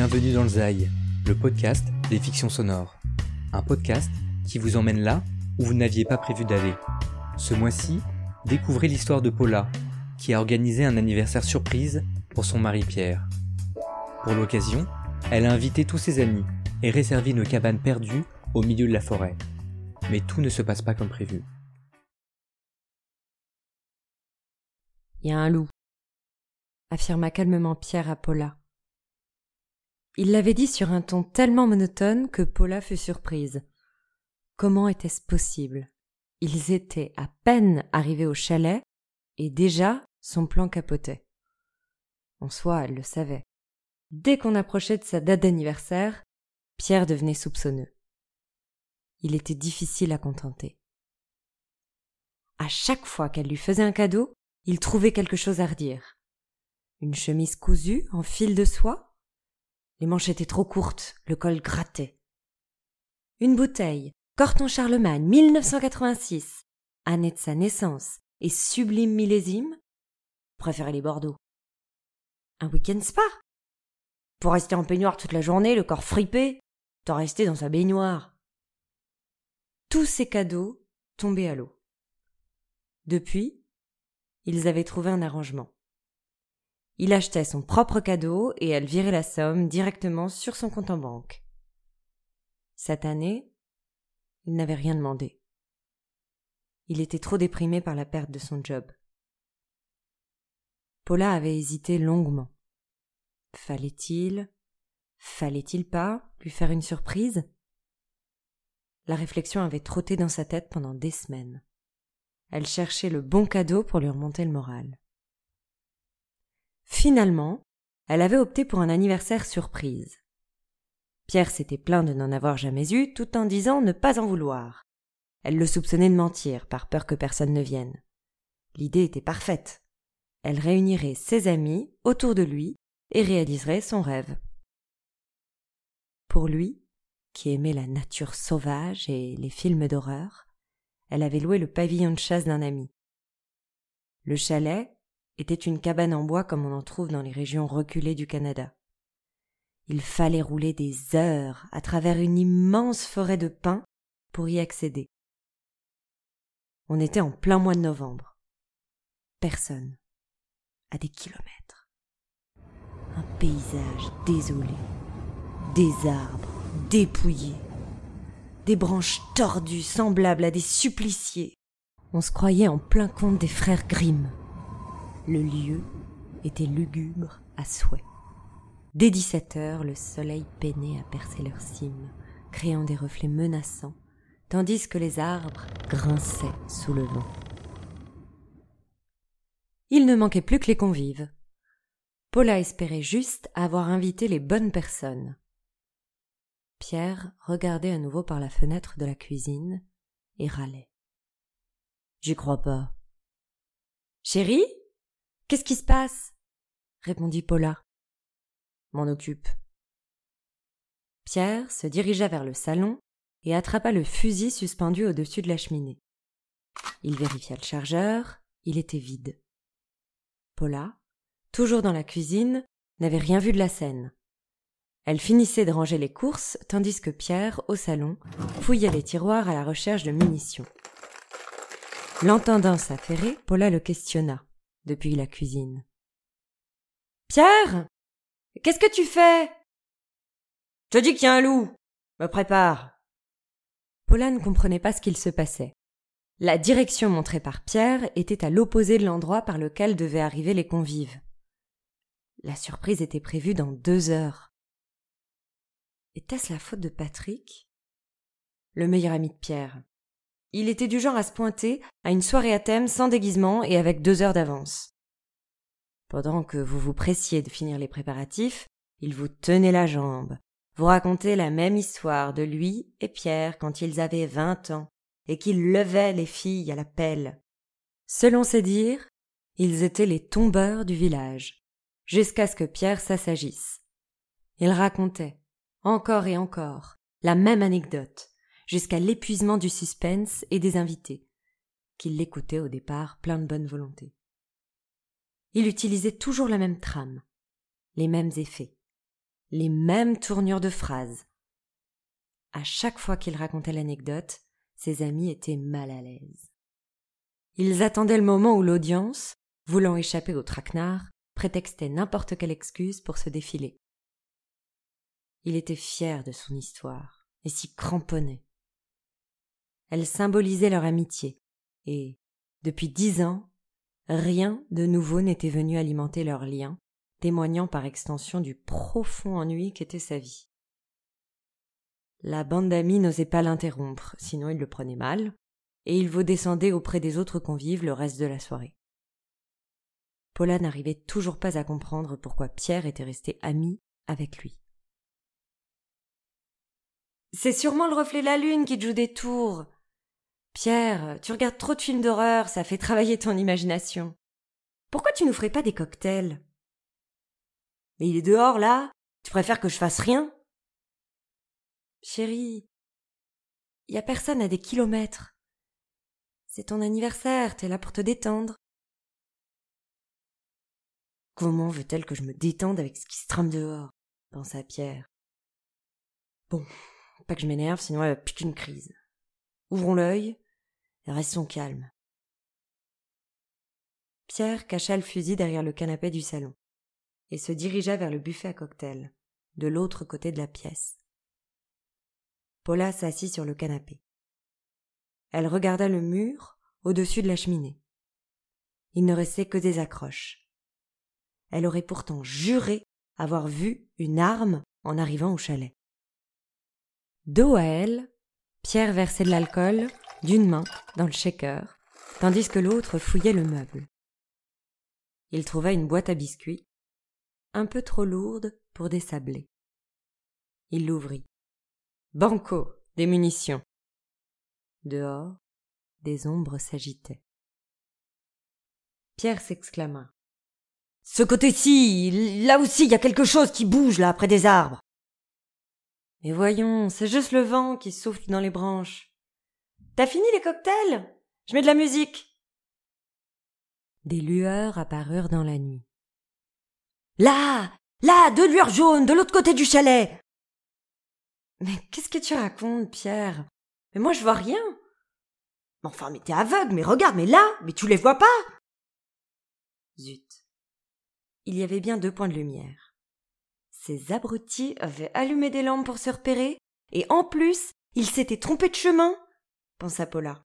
Bienvenue dans le Zaï, le podcast des fictions sonores. Un podcast qui vous emmène là où vous n'aviez pas prévu d'aller. Ce mois-ci, découvrez l'histoire de Paula, qui a organisé un anniversaire surprise pour son mari Pierre. Pour l'occasion, elle a invité tous ses amis et réservé une cabane perdue au milieu de la forêt. Mais tout ne se passe pas comme prévu. Il y a un loup, affirma calmement Pierre à Paula. Il l'avait dit sur un ton tellement monotone que Paula fut surprise. Comment était-ce possible? Ils étaient à peine arrivés au chalet et déjà son plan capotait. En soi, elle le savait. Dès qu'on approchait de sa date d'anniversaire, Pierre devenait soupçonneux. Il était difficile à contenter. À chaque fois qu'elle lui faisait un cadeau, il trouvait quelque chose à redire. Une chemise cousue en fil de soie Les manches étaient trop courtes, le col grattait. Une bouteille, Corton Charlemagne, 1986, année de sa naissance et sublime millésime? Préférait les Bordeaux. Un week-end spa? Pour rester en peignoir toute la journée, le corps fripé, t'en rester dans sa baignoire. Tous ces cadeaux tombaient à l'eau. Depuis, ils avaient trouvé un arrangement. Il achetait son propre cadeau et elle virait la somme directement sur son compte en banque. Cette année, il n'avait rien demandé. Il était trop déprimé par la perte de son job. Paula avait hésité longuement. Fallait-il, fallait-il pas lui faire une surprise? La réflexion avait trotté dans sa tête pendant des semaines. Elle cherchait le bon cadeau pour lui remonter le moral. Finalement, elle avait opté pour un anniversaire surprise. Pierre s'était plaint de n'en avoir jamais eu, tout en disant ne pas en vouloir. Elle le soupçonnait de mentir, par peur que personne ne vienne. L'idée était parfaite. Elle réunirait ses amis autour de lui et réaliserait son rêve. Pour lui, qui aimait la nature sauvage et les films d'horreur, elle avait loué le pavillon de chasse d'un ami. Le chalet était une cabane en bois comme on en trouve dans les régions reculées du Canada. Il fallait rouler des heures à travers une immense forêt de pins pour y accéder. On était en plein mois de novembre. Personne. À des kilomètres. Un paysage désolé. Des arbres dépouillés des branches tordues semblables à des suppliciés. On se croyait en plein compte des frères Grimm. Le lieu était lugubre à souhait. Dès dix-sept heures, le soleil peinait à percer leurs cimes, créant des reflets menaçants, tandis que les arbres grinçaient sous le vent. Il ne manquait plus que les convives. Paula espérait juste avoir invité les bonnes personnes. Pierre regardait à nouveau par la fenêtre de la cuisine et râlait. J'y crois pas. Chérie? Qu'est-ce qui se passe? répondit Paula. M'en occupe. Pierre se dirigea vers le salon et attrapa le fusil suspendu au-dessus de la cheminée. Il vérifia le chargeur, il était vide. Paula, toujours dans la cuisine, n'avait rien vu de la scène. Elle finissait de ranger les courses, tandis que Pierre, au salon, fouillait les tiroirs à la recherche de munitions. L'entendant s'affairer, Paula le questionna, depuis la cuisine. Pierre Qu'est-ce que tu fais? Je te dis qu'il y a un loup Me prépare Paula ne comprenait pas ce qu'il se passait. La direction montrée par Pierre était à l'opposé de l'endroit par lequel devaient arriver les convives. La surprise était prévue dans deux heures. Était-ce la faute de Patrick? Le meilleur ami de Pierre. Il était du genre à se pointer à une soirée à thème sans déguisement et avec deux heures d'avance. Pendant que vous vous pressiez de finir les préparatifs, il vous tenait la jambe, vous racontait la même histoire de lui et Pierre quand ils avaient vingt ans et qu'ils levaient les filles à la pelle. Selon ses dires, ils étaient les tombeurs du village, jusqu'à ce que Pierre s'assagisse. Il racontait encore et encore, la même anecdote, jusqu'à l'épuisement du suspense et des invités, qui l'écoutaient au départ plein de bonne volonté. Il utilisait toujours la même trame, les mêmes effets. les mêmes tournures de phrases. À chaque fois qu'il racontait l'anecdote, ses amis étaient mal à l'aise. Ils attendaient le moment où l'audience, voulant échapper au traquenard, prétextait n'importe quelle excuse pour se défiler. Il était fier de son histoire et s'y cramponnait. Elle symbolisait leur amitié, et, depuis dix ans, rien de nouveau n'était venu alimenter leur lien, témoignant par extension du profond ennui qu'était sa vie. La bande d'amis n'osait pas l'interrompre, sinon il le prenait mal, et il vous descendait auprès des autres convives le reste de la soirée. Paula n'arrivait toujours pas à comprendre pourquoi Pierre était resté ami avec lui. C'est sûrement le reflet de la lune qui joue des tours. Pierre, tu regardes trop de films d'horreur, ça fait travailler ton imagination. Pourquoi tu nous ferais pas des cocktails? Mais il est dehors, là. Tu préfères que je fasse rien? Chérie, y a personne à des kilomètres. C'est ton anniversaire, t'es là pour te détendre. Comment veut-elle que je me détende avec ce qui se trame dehors? pensa Pierre. Bon, pas que je m'énerve, sinon elle va piquer une crise. Ouvrons l'œil restons calmes. Pierre cacha le fusil derrière le canapé du salon et se dirigea vers le buffet à cocktail, de l'autre côté de la pièce. Paula s'assit sur le canapé. Elle regarda le mur au-dessus de la cheminée. Il ne restait que des accroches. Elle aurait pourtant juré avoir vu une arme en arrivant au chalet. Dos à elle, Pierre versait de l'alcool d'une main dans le shaker, tandis que l'autre fouillait le meuble. Il trouva une boîte à biscuits, un peu trop lourde pour désabler. Il l'ouvrit. Banco, des munitions. Dehors, des ombres s'agitaient. Pierre s'exclama. Ce côté-ci, là aussi, il y a quelque chose qui bouge, là, près des arbres. Mais voyons, c'est juste le vent qui souffle dans les branches. T'as fini les cocktails? Je mets de la musique. Des lueurs apparurent dans la nuit. Là! Là! Deux lueurs jaunes, de l'autre côté du chalet! Mais qu'est-ce que tu racontes, Pierre? Mais moi je vois rien. Enfin, mais t'es aveugle, mais regarde, mais là, mais tu les vois pas Zut. Il y avait bien deux points de lumière. Ces abrutis avaient allumé des lampes pour se repérer, et en plus, ils s'étaient trompés de chemin, pensa Paula.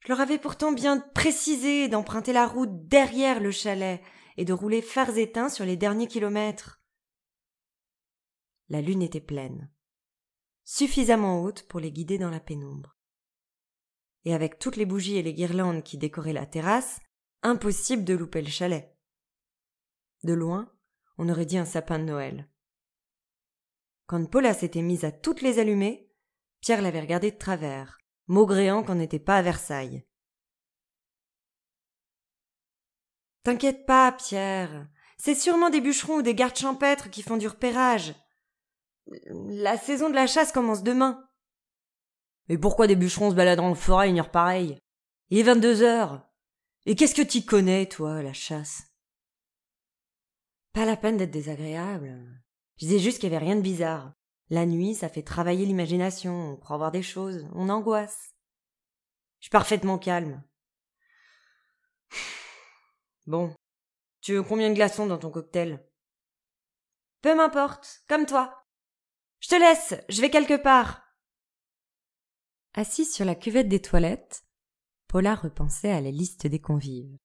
Je leur avais pourtant bien précisé d'emprunter la route derrière le chalet et de rouler phares éteints sur les derniers kilomètres. La lune était pleine suffisamment haute pour les guider dans la pénombre. Et avec toutes les bougies et les guirlandes qui décoraient la terrasse, impossible de louper le chalet. De loin, on aurait dit un sapin de Noël. Quand Paula s'était mise à toutes les allumer, Pierre l'avait regardé de travers, maugréant qu'on n'était pas à Versailles. T'inquiète pas, Pierre. C'est sûrement des bûcherons ou des gardes champêtres qui font du repérage. La saison de la chasse commence demain. Mais pourquoi des bûcherons se baladent le forêt une heure pareille? Il est vingt-deux heures. Et qu'est-ce que t'y connais, toi, la chasse? Pas la peine d'être désagréable. Je disais juste qu'il y avait rien de bizarre. La nuit, ça fait travailler l'imagination, on croit voir des choses, on angoisse. Je suis parfaitement calme. Bon. Tu veux combien de glaçons dans ton cocktail? Peu m'importe, comme toi. Je te laisse, je vais quelque part. Assise sur la cuvette des toilettes, Paula repensait à la liste des convives.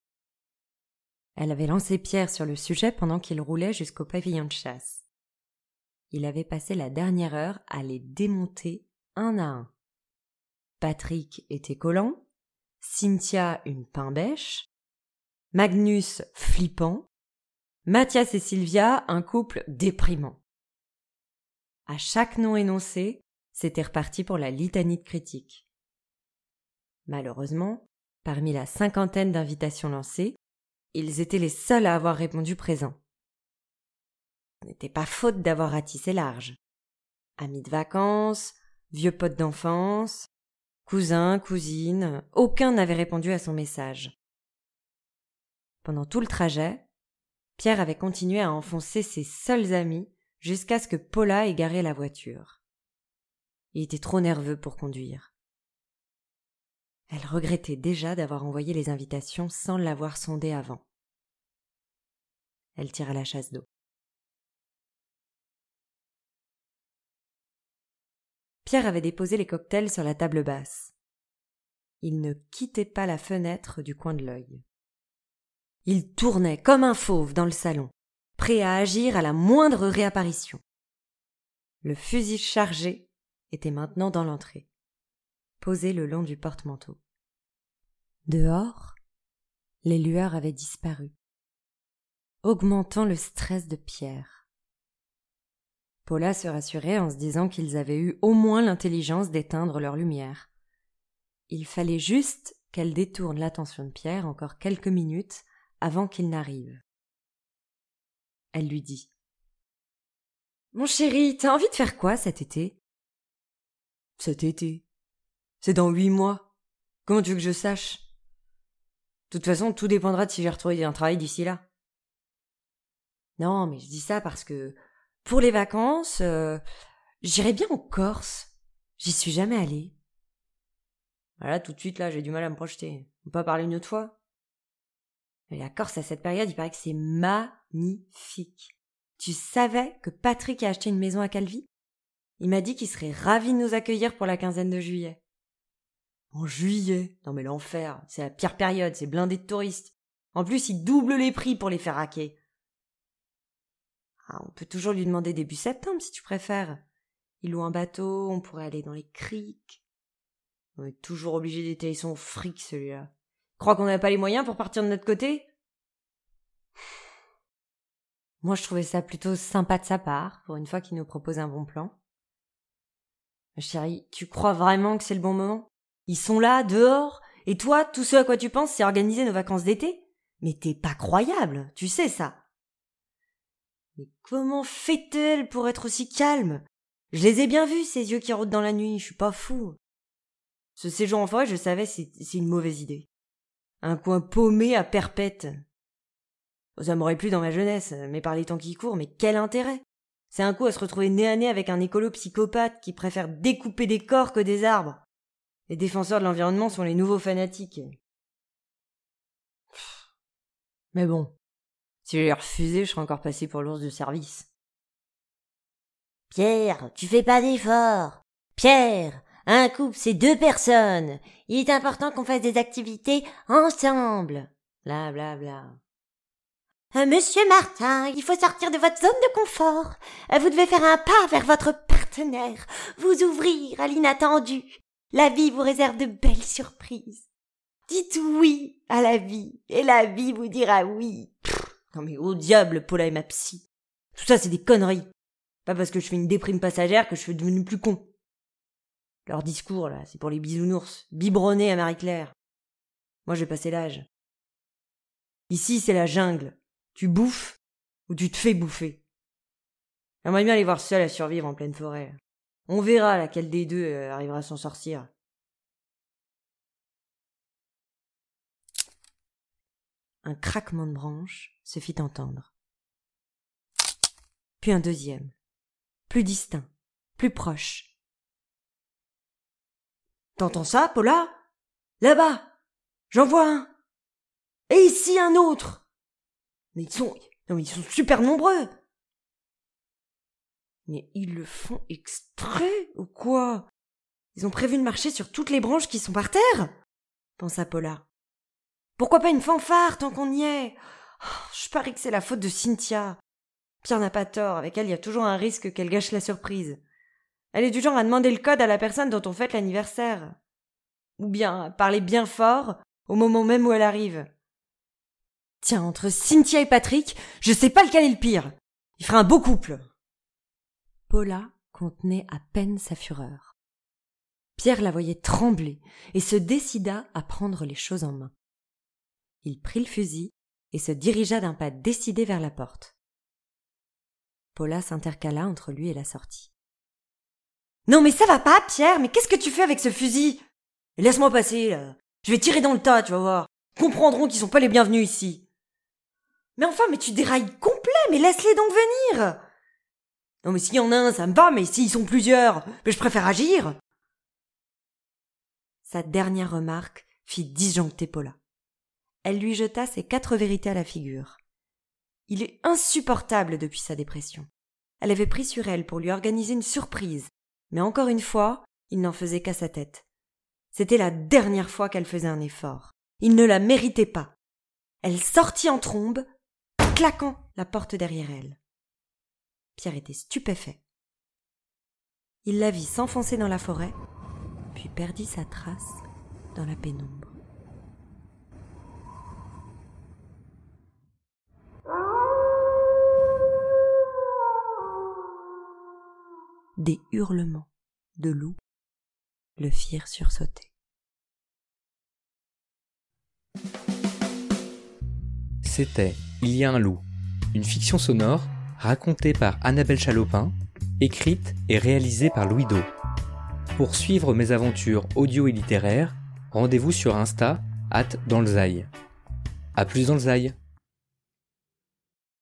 Elle avait lancé Pierre sur le sujet pendant qu'il roulait jusqu'au pavillon de chasse. Il avait passé la dernière heure à les démonter un à un. Patrick était collant, Cynthia une pain bêche, Magnus flippant, Mathias et Sylvia un couple déprimant. À chaque nom énoncé, c'était reparti pour la litanie de critiques. Malheureusement, parmi la cinquantaine d'invitations lancées, ils étaient les seuls à avoir répondu présent. N'était pas faute d'avoir ratissé large. Amis de vacances, vieux potes d'enfance, cousins, cousines, aucun n'avait répondu à son message. Pendant tout le trajet, Pierre avait continué à enfoncer ses seuls amis jusqu'à ce que Paula ait garé la voiture. Il était trop nerveux pour conduire. Elle regrettait déjà d'avoir envoyé les invitations sans l'avoir sondé avant. Elle tira la chasse d'eau. Pierre avait déposé les cocktails sur la table basse. Il ne quittait pas la fenêtre du coin de l'œil. Il tournait comme un fauve dans le salon, prêt à agir à la moindre réapparition. Le fusil chargé était maintenant dans l'entrée, posé le long du porte-manteau. Dehors, les lueurs avaient disparu, augmentant le stress de Pierre. Paula se rassurait en se disant qu'ils avaient eu au moins l'intelligence d'éteindre leur lumière. Il fallait juste qu'elle détourne l'attention de Pierre encore quelques minutes avant qu'il n'arrive. Elle lui dit. Mon chéri, t'as envie de faire quoi cet été? Cet été. C'est dans huit mois. Comment tu veux que je sache? De toute façon, tout dépendra de si j'ai retrouvé un travail d'ici là. Non, mais je dis ça parce que pour les vacances, euh, j'irai bien en Corse. J'y suis jamais allée. Voilà, tout de suite, là, j'ai du mal à me projeter. On peut pas parler une autre fois? La Corse, à cette période, il paraît que c'est magnifique. Tu savais que Patrick a acheté une maison à Calvi? Il m'a dit qu'il serait ravi de nous accueillir pour la quinzaine de juillet. En juillet? Non mais l'enfer, c'est la pire période, c'est blindé de touristes. En plus, il double les prix pour les faire hacker. Ah, on peut toujours lui demander début septembre si tu préfères. Il loue un bateau, on pourrait aller dans les criques. On est toujours obligé d'étaler son fric, celui-là. Crois qu'on n'a pas les moyens pour partir de notre côté? Moi, je trouvais ça plutôt sympa de sa part, pour une fois qu'il nous propose un bon plan. Chérie, tu crois vraiment que c'est le bon moment? Ils sont là, dehors, et toi, tout ce à quoi tu penses, c'est organiser nos vacances d'été? Mais t'es pas croyable, tu sais ça. Mais comment fait-elle pour être aussi calme? Je les ai bien vus, ces yeux qui rôdent dans la nuit, je suis pas fou. Ce séjour en forêt, je savais, c'est une mauvaise idée. Un coin paumé à perpète. Ça m'aurait plu dans ma jeunesse, mais par les temps qui courent, mais quel intérêt? C'est un coup à se retrouver nez à nez avec un écolo psychopathe qui préfère découper des corps que des arbres. Les défenseurs de l'environnement sont les nouveaux fanatiques. Mais bon, si j'avais refusé, je serais encore passé pour l'ours de service. Pierre, tu fais pas d'effort. Pierre, un couple, c'est deux personnes. Il est important qu'on fasse des activités ensemble. Bla bla bla. Euh, monsieur Martin, il faut sortir de votre zone de confort. Euh, vous devez faire un pas vers votre partenaire, vous ouvrir à l'inattendu. La vie vous réserve de belles surprises. Dites oui à la vie, et la vie vous dira oui. Non mais au diable, Paula et ma psy. Tout ça, c'est des conneries. Pas parce que je fais une déprime passagère que je suis devenu plus con. Leur discours, là, c'est pour les bisounours, biberonnés à Marie-Claire. Moi, j'ai passé l'âge. Ici, c'est la jungle. Tu bouffes ou tu te fais bouffer. J'aimerais bien les voir seuls à survivre en pleine forêt. On verra laquelle des deux euh, arrivera à s'en sortir. Un craquement de branches se fit entendre. Puis un deuxième, plus distinct, plus proche. T'entends ça, Paula? Là-bas J'en vois un Et ici un autre Mais ils sont. Non ils sont super nombreux Mais ils le font exprès ou quoi? Ils ont prévu de marcher sur toutes les branches qui sont par terre pensa Paula. Pourquoi pas une fanfare tant qu'on y est? Oh, Je parie que c'est la faute de Cynthia. Pierre n'a pas tort, avec elle il y a toujours un risque qu'elle gâche la surprise. Elle est du genre à demander le code à la personne dont on fête l'anniversaire. Ou bien à parler bien fort au moment même où elle arrive. Tiens, entre Cynthia et Patrick, je sais pas lequel est le pire. Il ferait un beau couple. Paula contenait à peine sa fureur. Pierre la voyait trembler et se décida à prendre les choses en main. Il prit le fusil et se dirigea d'un pas décidé vers la porte. Paula s'intercala entre lui et la sortie. Non mais ça va pas, Pierre, mais qu'est-ce que tu fais avec ce fusil Laisse-moi passer, là. Je vais tirer dans le tas, tu vas voir. Comprendront qu'ils sont pas les bienvenus ici. Mais enfin, mais tu dérailles complet, mais laisse-les donc venir Non mais s'il y en a un, ça me va, mais s'ils sont plusieurs, mais je préfère agir. Sa dernière remarque fit disjoncter Paula. Elle lui jeta ses quatre vérités à la figure. Il est insupportable depuis sa dépression. Elle avait pris sur elle pour lui organiser une surprise, mais encore une fois, il n'en faisait qu'à sa tête. C'était la dernière fois qu'elle faisait un effort. Il ne la méritait pas. Elle sortit en trombe, claquant la porte derrière elle. Pierre était stupéfait. Il la vit s'enfoncer dans la forêt, puis perdit sa trace dans la pénombre. Des hurlements de loup le firent sursauter. C'était Il y a un loup, une fiction sonore racontée par Annabelle Chalopin, écrite et réalisée par Louis Do. Pour suivre mes aventures audio et littéraires, rendez-vous sur Insta, at dans le A plus dans le